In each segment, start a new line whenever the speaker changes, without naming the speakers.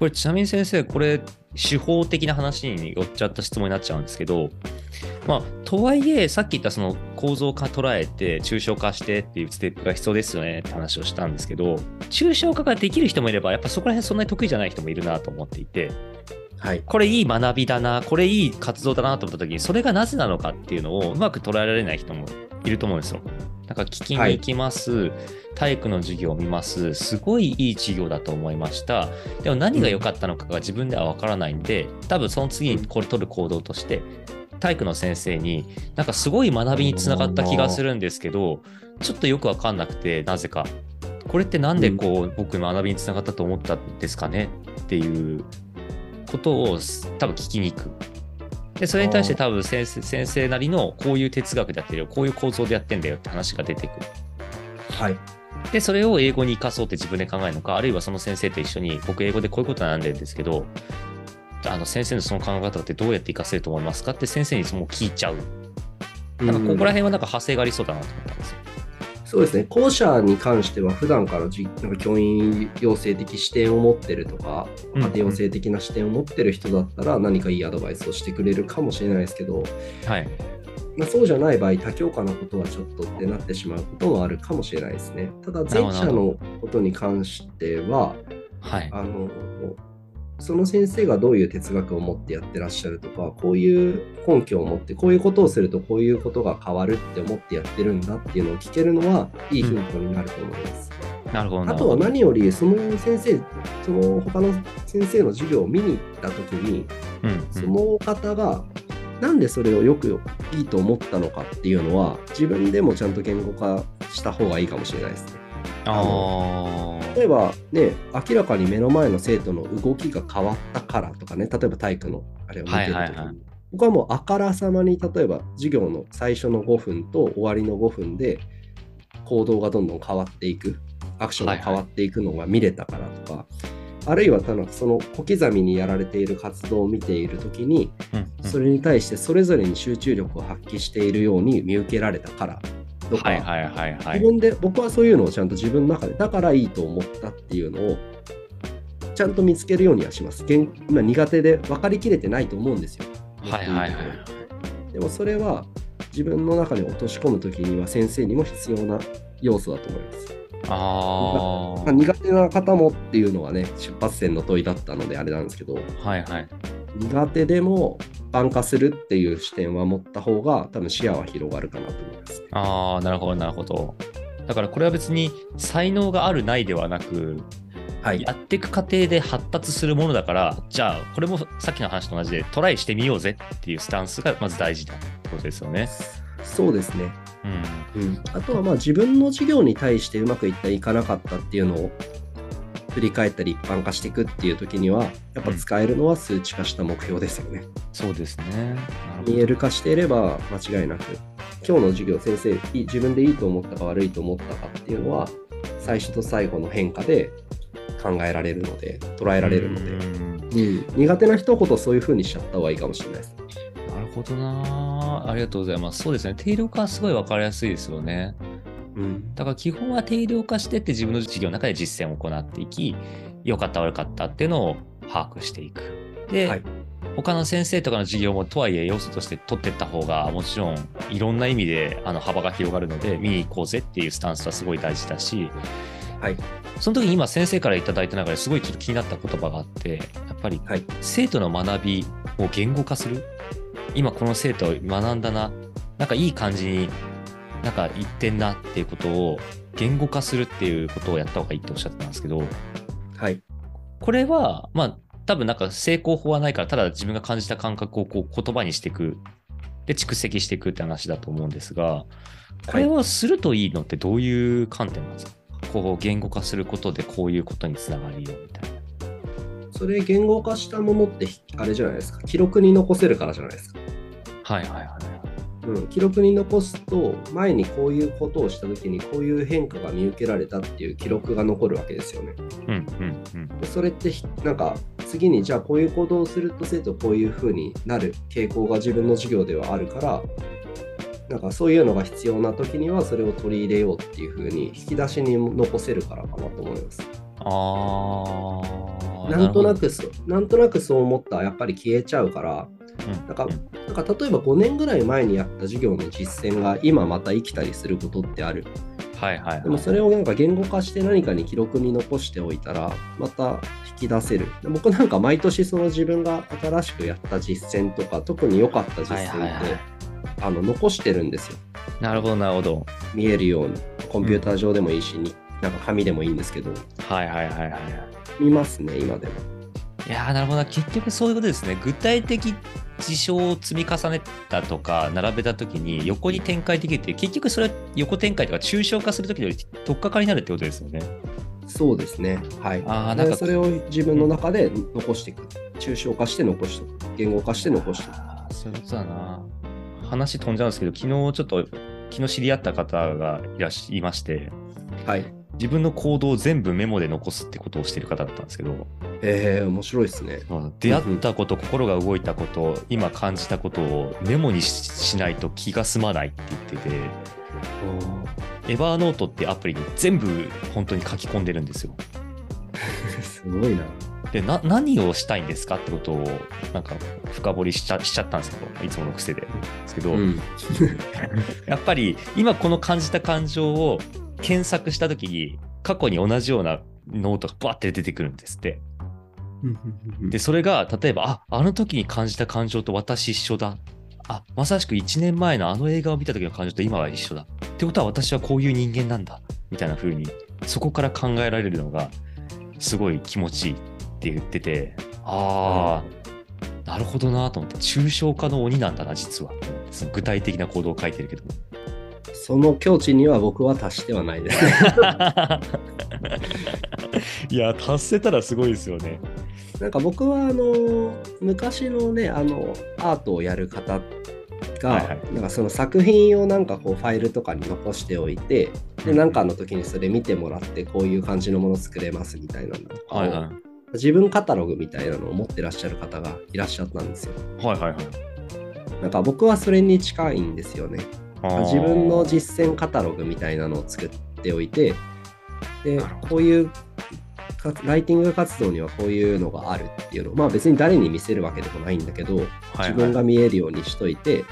これちなみに先生、これ手法的な話に寄っちゃった質問になっちゃうんですけど、まあ、とはいえ、さっき言ったその構造化捉えて、抽象化してっていうステップが必要ですよねって話をしたんですけど、抽象化ができる人もいれば、やっぱそこら辺そんなに得意じゃない人もいるなと思っていて、
はい。
これいい学びだな、これいい活動だなと思った時に、それがなぜなのかっていうのをうまく捉えられない人もいると思うんですよ。なんか聞きに行きます、体育の授業を見ます、すごいいい授業だと思いました。でも何が良かったのかが自分ではわからないんで、多分その次にこれ取る行動として、体育の先生になんかすごい学びにつながった気がするんですけど、ちょっとよくわかんなくて、なぜか。これってなんでこう、僕学びにつながったと思ったんですかね？っていうことを多分聞きに行く。で、それに対して多分先生先生なりのこういう哲学でやってるよ、こういう構造でやってんだよって話が出てくる。
はい。
で、それを英語に生かそうって自分で考えるのか、あるいはその先生と一緒に、僕英語でこういうことなんでるんですけど、あの先生のその考え方ってどうやって活かせると思いますかって先生にもう聞いちゃう。なんかここら辺はなんか派生がありそうだなと思ったんですよ。
そうですね、後者に関しては、普段からじなんか教員養成的視点を持ってるとか、
うん
家庭養成的な視点を持ってる人だったら、何かいいアドバイスをしてくれるかもしれないですけど、
はい。
まあ、そうじゃない場合、多教科のことはちょっとってなってしまうこともあるかもしれないですね。ただ、前者のことに関しては、
はい。
あのその先生がどういう哲学を持ってやってらっしゃるとか、こういう根拠を持って、こういうことをするとこういうことが変わるって思ってやってるんだっていうのを聞けるのは、いいヒントになると思います。
なるほどな
あとは。何より、その先生、その他の先生の授業を見に行ったときに、
うんうん
その方がなんでそれをよくいいと思ったのかっていうのは、自分でもちゃんと言語化した方がいいかもしれないですね。
あ
例えばね、明らかに目の前の生徒の動きが変わったからとかね、例えば体育のあれを見てると
はいはいはい。
僕はもうあからさまに例えば授業の最初の5分と終わりの5分で行動がどんどん変わっていく、アクションが変わっていくのが見れたからとか、あるいはただその小刻みにやられている活動を見ているときに、それに対してそれぞれに集中力を発揮しているように見受けられたからとか、
はいはいはいはい。
自分で僕はそういうのをちゃんと自分の中でだからいいと思ったっていうのをちゃんと見つけるようにはします。現今苦手で分かりきれてないと思うんですよ。
はいはいはい。
でもそれは自分の中に落とし込むときには先生にも必要な要素だと思います。
あ
まあ苦手な方もっていうのはね出発点の問いだったのであれなんですけど
あ。はいはい。
苦手でも挽化するっていう視点は持った方が多分視野は広がるかなと思います。
ああ、なるほどなるほど。だからこれは別に才能があるないではなく、
はい
やっていく過程で発達するものだから、じゃあこれもさっきの話と同じでトライしてみようぜっていうスタンスがまず大事だってことですよね。
そうですね。
うん。
うん、あとはまあ自分の授業に対してうまくいったいかなかったっていうのを振り返ったり一般化していくっていう時にはやっぱ使えるのは数値化した目標ですよね。
そうですね。
見える化していれば間違いなく今日の授業先生自分でいいと思ったか悪いと思ったかっていうのは最初と最後の変化で考えられるので捉えられるので、
うん
うん苦手な人ほどそういう風にしちゃった方がいいかもしれないです。
なるほどな。ありがとうございます。そうですね。定量化はすごい分かりやすいですよね。
うん。
だから基本は定量化してって自分の授業の中で実践を行っていき、良かった悪かったっていうのを把握していく。で、
はい。
他の先生とかの授業もとはいえ要素として取っていった方がもちろんいろんな意味であの幅が広がるので見に行こうぜっていうスタンスはすごい大事だし、
はい。
その時に今先生からいただいた中ですごいちょっと気になった言葉があってやっぱり
はい。
生徒の学びを言語化する。今この生徒学んだな。なんかいい感じになんか言ってんなっていうことを言語化するっていうことをやった方がいいっておっしゃってたんですけど
はい
これはまあ多分なんか成功法はないからただ自分が感じた感覚をこう言葉にしていくで蓄積していくって話だと思うんですがこれをするといいのってどういう観点なんですか？こう言語化することでこういうことにつながるよみたいな。
それ言語化したものってあれじゃないですか記録に残せるからじゃないですか。
はいはいはいはい。
うん、記録に残すと前にこういうことをした時にこういう変化が見受けられたっていう記録が残るわけですよね。
うんうんうん。
でそれってひなんか次にじゃあこういう行動をすると生徒こういう風になる傾向が自分の授業ではあるからなんかそういうのが必要な時にはそれを取り入れようっていう風に引き出しに残せるからかなと思います。
ああ、
なんとなくそう、なんとなくそう思ったらやっぱり消えちゃうから、なんかなんか例えば5年ぐらい前にやった授業の実践が今また生きたりすることってある。
はいはい、はい、
でもそれをなんか言語化して何かに記録に残しておいたらまた引き出せる。僕なんか毎年その自分が新しくやった実践とか特に良かった実践って、
はいはいはい
あの残してるんですよ。
なるほどなるほど。
見えるように。コンピューター上でもいいし、になんか紙でもいいんですけど、
はいはいはいはい。
見ますね、今でも。
いやーなるほどな結局そういうことですね具体的事象を積み重ねたとか並べた時に横に展開できるって結局それは横展開とか抽象化する時より取っかかりになるってことですよね
そうですね。はい。
あーなんか
でそれを自分の中で残していく。抽象化して残しておく。言語化して残しておく。
そういうことだな話飛んじゃうんですけど昨日ちょっと昨日知り合った方がいらっしゃいまして
はい。
自分の行動を全部メモで残すってことをしてる方だったんですけど
えー、面白いですね。
出会ったこと、心が動いたこと今感じたことをメモにししないと気が済まないって言っててエバーノートってアプリに全部本当に書き込んでるんですよ。
すごいな。
でな何をしたいんですかってことをなんか深掘りしちゃしちゃったんですけどいつもの癖で。ですけど、
うん。
やっぱり今この感じた感情を検索した時に過去に同じようなノートがバーって出てくるんですって。でそれが例えばああの時に感じた感情と私一緒だ。あまさしく1年前のあの映画を見た時の感情と今は一緒だ。ってことは私はこういう人間なんだみたいな風にそこから考えられるのがすごい気持ちいいって言っててああなるほどなと思って抽象化の鬼なんだな実はその具体的な行動を書いてるけど
その境地には僕は達してはないですね。
いや達せたらすごいですよね
なんか僕はあの昔のねあのアートをやる方が、
はいはい
なんかその作品をなんかこうファイルとかに残しておいてでなんかの時にそれ見てもらってこういう感じのもの作れますみたいなのとかを
はいはい
自分カタログみたいなのを持ってらっしゃる方がいらっしゃったんですよ。
はいはいはい
なんか僕はそれに近いんですよね。自分の実践カタログみたいなのを作っておいてでこういうかライティング活動にはこういうのがあるっていうのまあ別に誰に見せるわけでもないんだけど、
はい。
自分が見えるようにしといて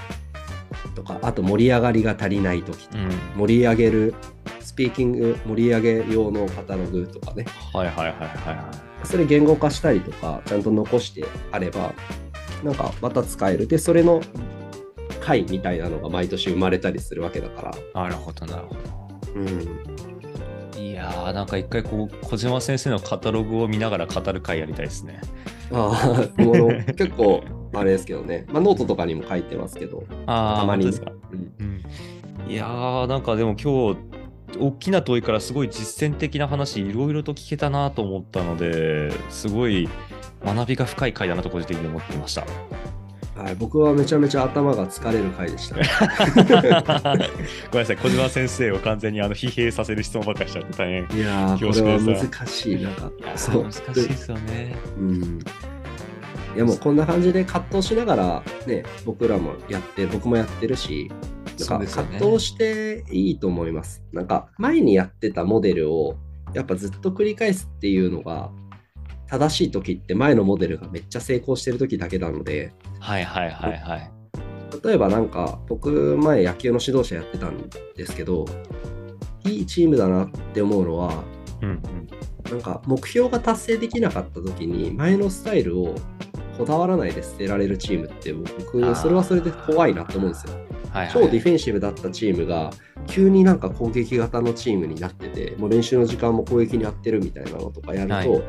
とかあと盛り上がりが足りない時とか、
うん。
盛り上げるスピーキング盛り上げ用のカタログとかね。
はいはいはいはいはい。
それ言語化したりとかちゃんと残してあればなんかまた使える。でそれの回みたいなのが毎年生まれたりするわけだから。
なるほどなるほど。
うん、
いやーなんか一回こう小島先生のカタログを見ながら語る会やりたいですね。
ああ、もの結構あれですけどね、まあ、ノートとかにも書いてますけど、
ああ
たまにね
ですか、
うん。
うん、いやーなんかでも今日大きな問いからすごい実践的な話いろいろと聞けたなと思ったのですごい学びが深い回だなと個人的に思ってました。
はい、僕はめちゃめちゃ頭が疲れる回でしたね。
ごめんなさい小島先生を完全にあの疲弊させる質問ばっかりしちゃって大変。い
いやー、これは難しい。なんか、
や
そう
難しいですよね。
うん。いやもうこんな感じで葛藤しながらね、僕らもやって、僕もやってるし、なんか葛藤していいと思います。なんか前にやってたモデルをやっぱずっと繰り返すっていうのが正しい時って前のモデルがめっちゃ成功してる時だけなので、
はいはいはいはい。
例えばなんか僕前野球の指導者やってたんですけどいいチームだなって思うのは
うんうん
なんか目標が達成できなかった時に前のスタイルをこだわらないで捨てられるチームって僕それはそれで怖いなと思うんですよ。
はいはい
超ディフェンシブだったチームが急になんか攻撃型のチームになっててもう練習の時間も攻撃にやってるみたいなのとかやると、
はい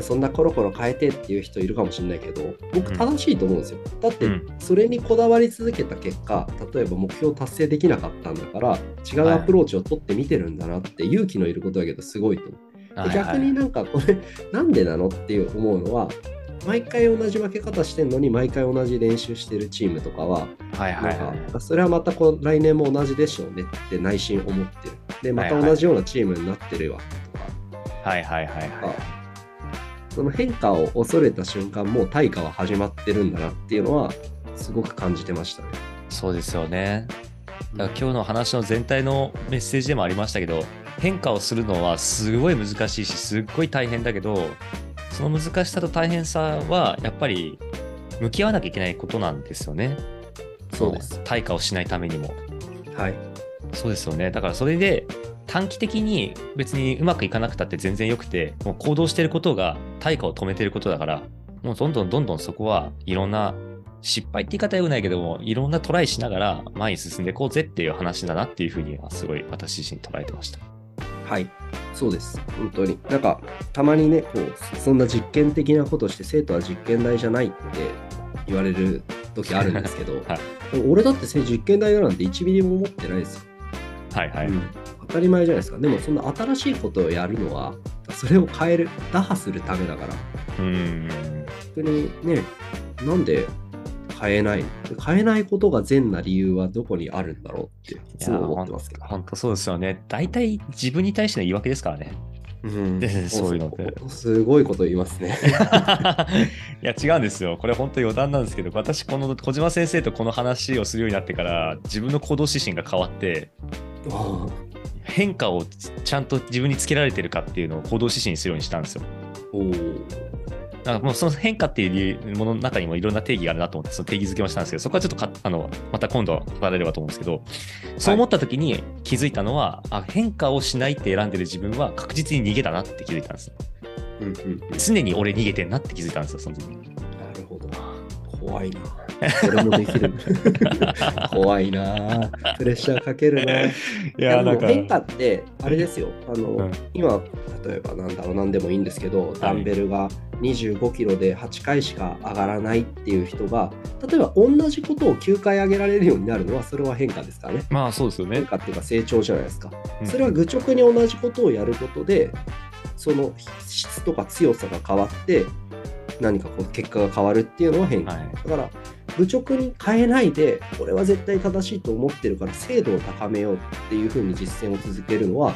そんなコロコロ変えてっていう人いるかもしれないけど僕正しいと思うんですよ。だって
うん。
それにこだわり続けた結果例えば目標達成できなかったんだから違うアプローチを取ってみてるんだなって勇気のいることだけどすごいと思う。
はい
逆になんかこれ なんでなのっていう思うのは毎回同じ分け方してんのに毎回同じ練習してるチームとかは
はいはい
なん
はい
かそれはまたこう来年も同じでしょうねって内心思ってる。でまた同じようなチームになってるわとか、
はいはいはいはい
その変化を恐れた瞬間もう対価は始まってるんだなっていうのはすごく感じてましたね。
そうですよね。だから今日の話の全体のメッセージでもありましたけど変化をするのはすごい難しいしすっごい大変だけどその難しさと大変さは、やっぱり向き合わなきゃいけないことなんですよね。
そうです。
対価をしないためにも。
はい。
そうですよね。だからそれで短期的に別にうまくいかなくたって全然よくて、もう行動してることが対価を止めてることだから、もうどんどんどんどんそこはいろんな失敗って言い方はよくないけども、いろんなトライしながら前に進んでいこうぜっていう話だなっていうふうにはすごい私自身捉えてました。
はい。そうです。本当に。なんか、たまにね、こう、そんな実験的なことして、生徒は実験台じゃないって言われる時あるんですけど、
はい
俺だってせ実験台だなんて1ミリも思ってないですよ。
はいはい。
うん当たり前じゃないですか。でも、そんな新しいことをやるのは、それを変える、打破するためだから、
うーん。
本当にね、なんで変えない変えないことが善な理由はどこにあるんだろうっていつも思ってますけど。
本当そうですよね。大体自分に対しての言い訳ですからね。
うん
で そういうのって
すごいこと言いますね。
いや違うんですよ。これ本当余談なんですけど、私、この小島先生とこの話をするようになってから、自分の行動指針が変わって、
あ
変化をちゃんと自分につけられてるかっていうのを行動指針にするようにしたんですよ。
あおー
だからもうその変化っていうものの中にもいろんな定義があるなと思って、その定義づけもしたんですけど、そこはちょっとかあのまた今度語られればと思うんですけど、そう思った時に気づいたのは、あ変化をしないって選んでる自分は確実に逃げだなって気づいたんです。
うんうんうん
常に俺逃げてんなって気づいたんですよ、その時に。
なるほど。怖いな。それもできる。怖いな。プレッシャーかけるな。い
い
やでも変化って、あれですよ。あの、
うん
今、例えばなんだろう、なんでもいいんですけど、ダンベルが25キロで8回しか上がらないっていう人が、例えば同じことを9回上げられるようになるのは、それは変化ですからね。
まあそうですよね
変。化っていうか成長じゃないですか。
うん
それは愚直に同じことをやることで、その質とか強さが変わって、何かこう結果が変わるっていうのは変化。
はい。
だから、愚直に変えないで、これは絶対正しいと思ってるから、精度を高めようっていうふうに実践を続けるのは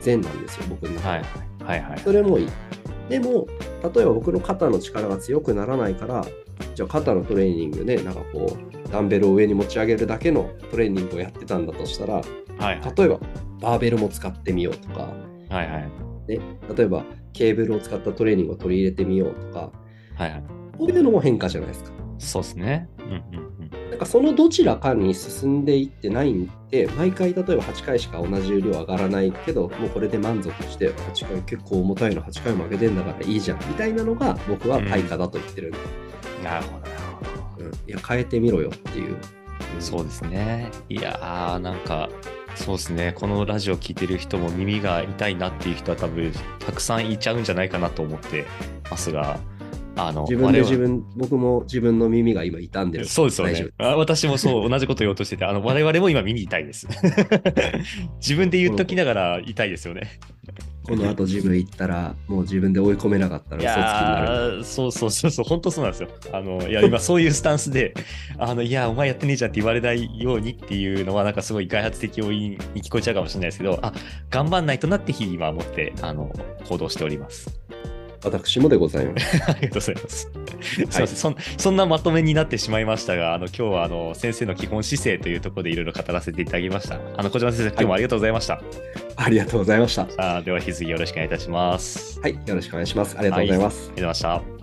善なんですよ、僕の中で
はい。はいはい。
それもいい。でも、例えば僕の肩の力が強くならないから、じゃあ肩のトレーニングね、なんかこう、ダンベルを上に持ち上げるだけのトレーニングをやってたんだとしたら、
はいはい。
例えばバーベルも使ってみようとか、
はいはい。
ね、例えばケーブルを使ったトレーニングを取り入れてみようとか、
はいはい。
こういうのも変化じゃないですか。
そうですね。うんうんうん。
なんかそのどちらかに進んでいってないんで、毎回例えば8回しか同じ量上がらないけど、もうこれで満足して、8回結構重たいの8回も上げてんだからいいじゃんみたいなのが僕は対価だと言ってるんで、
なるほどなるほど。
うんいや、変えてみろよっていう。
そうですね。いやー、なんか、そうですね。このラジオ聞いてる人も耳が痛いなっていう人は多分、たくさんいちゃうんじゃないかなと思ってますが、あの、
自分で自分、僕も自分の耳が今傷んでる。
そうですよね。あ私もそう、同じこと言おうとしてて、あの、我々も今耳痛いです。自分で言っときながら痛いですよね。
この後ジム行ったら、もう自分で追い込めなかったら
い
嘘つきになる。
そうそうそうそう、本当そうなんですよ。あの、いや、今そういうスタンスで、あの、いや、お前やってねえじゃんって言われないようにっていうのは、なんかすごい開発的要因に聞こえちゃうかもしれないですけど、あ、頑張んないとなって日々今思って、あの、行動しております。
私もでございます。
ありがとうございます。すみません、そんそんなまとめになってしまいましたが、あの、今日はあの、先生の基本姿勢というところでいろいろ語らせていただきました。あの、小島先生、今日もありがとうございました。
ありがとうございました。
あーでは、引き続きよろしくお願いいたします。
はい、よろしくお願いします。ありがとうございます。
ありがとうございました。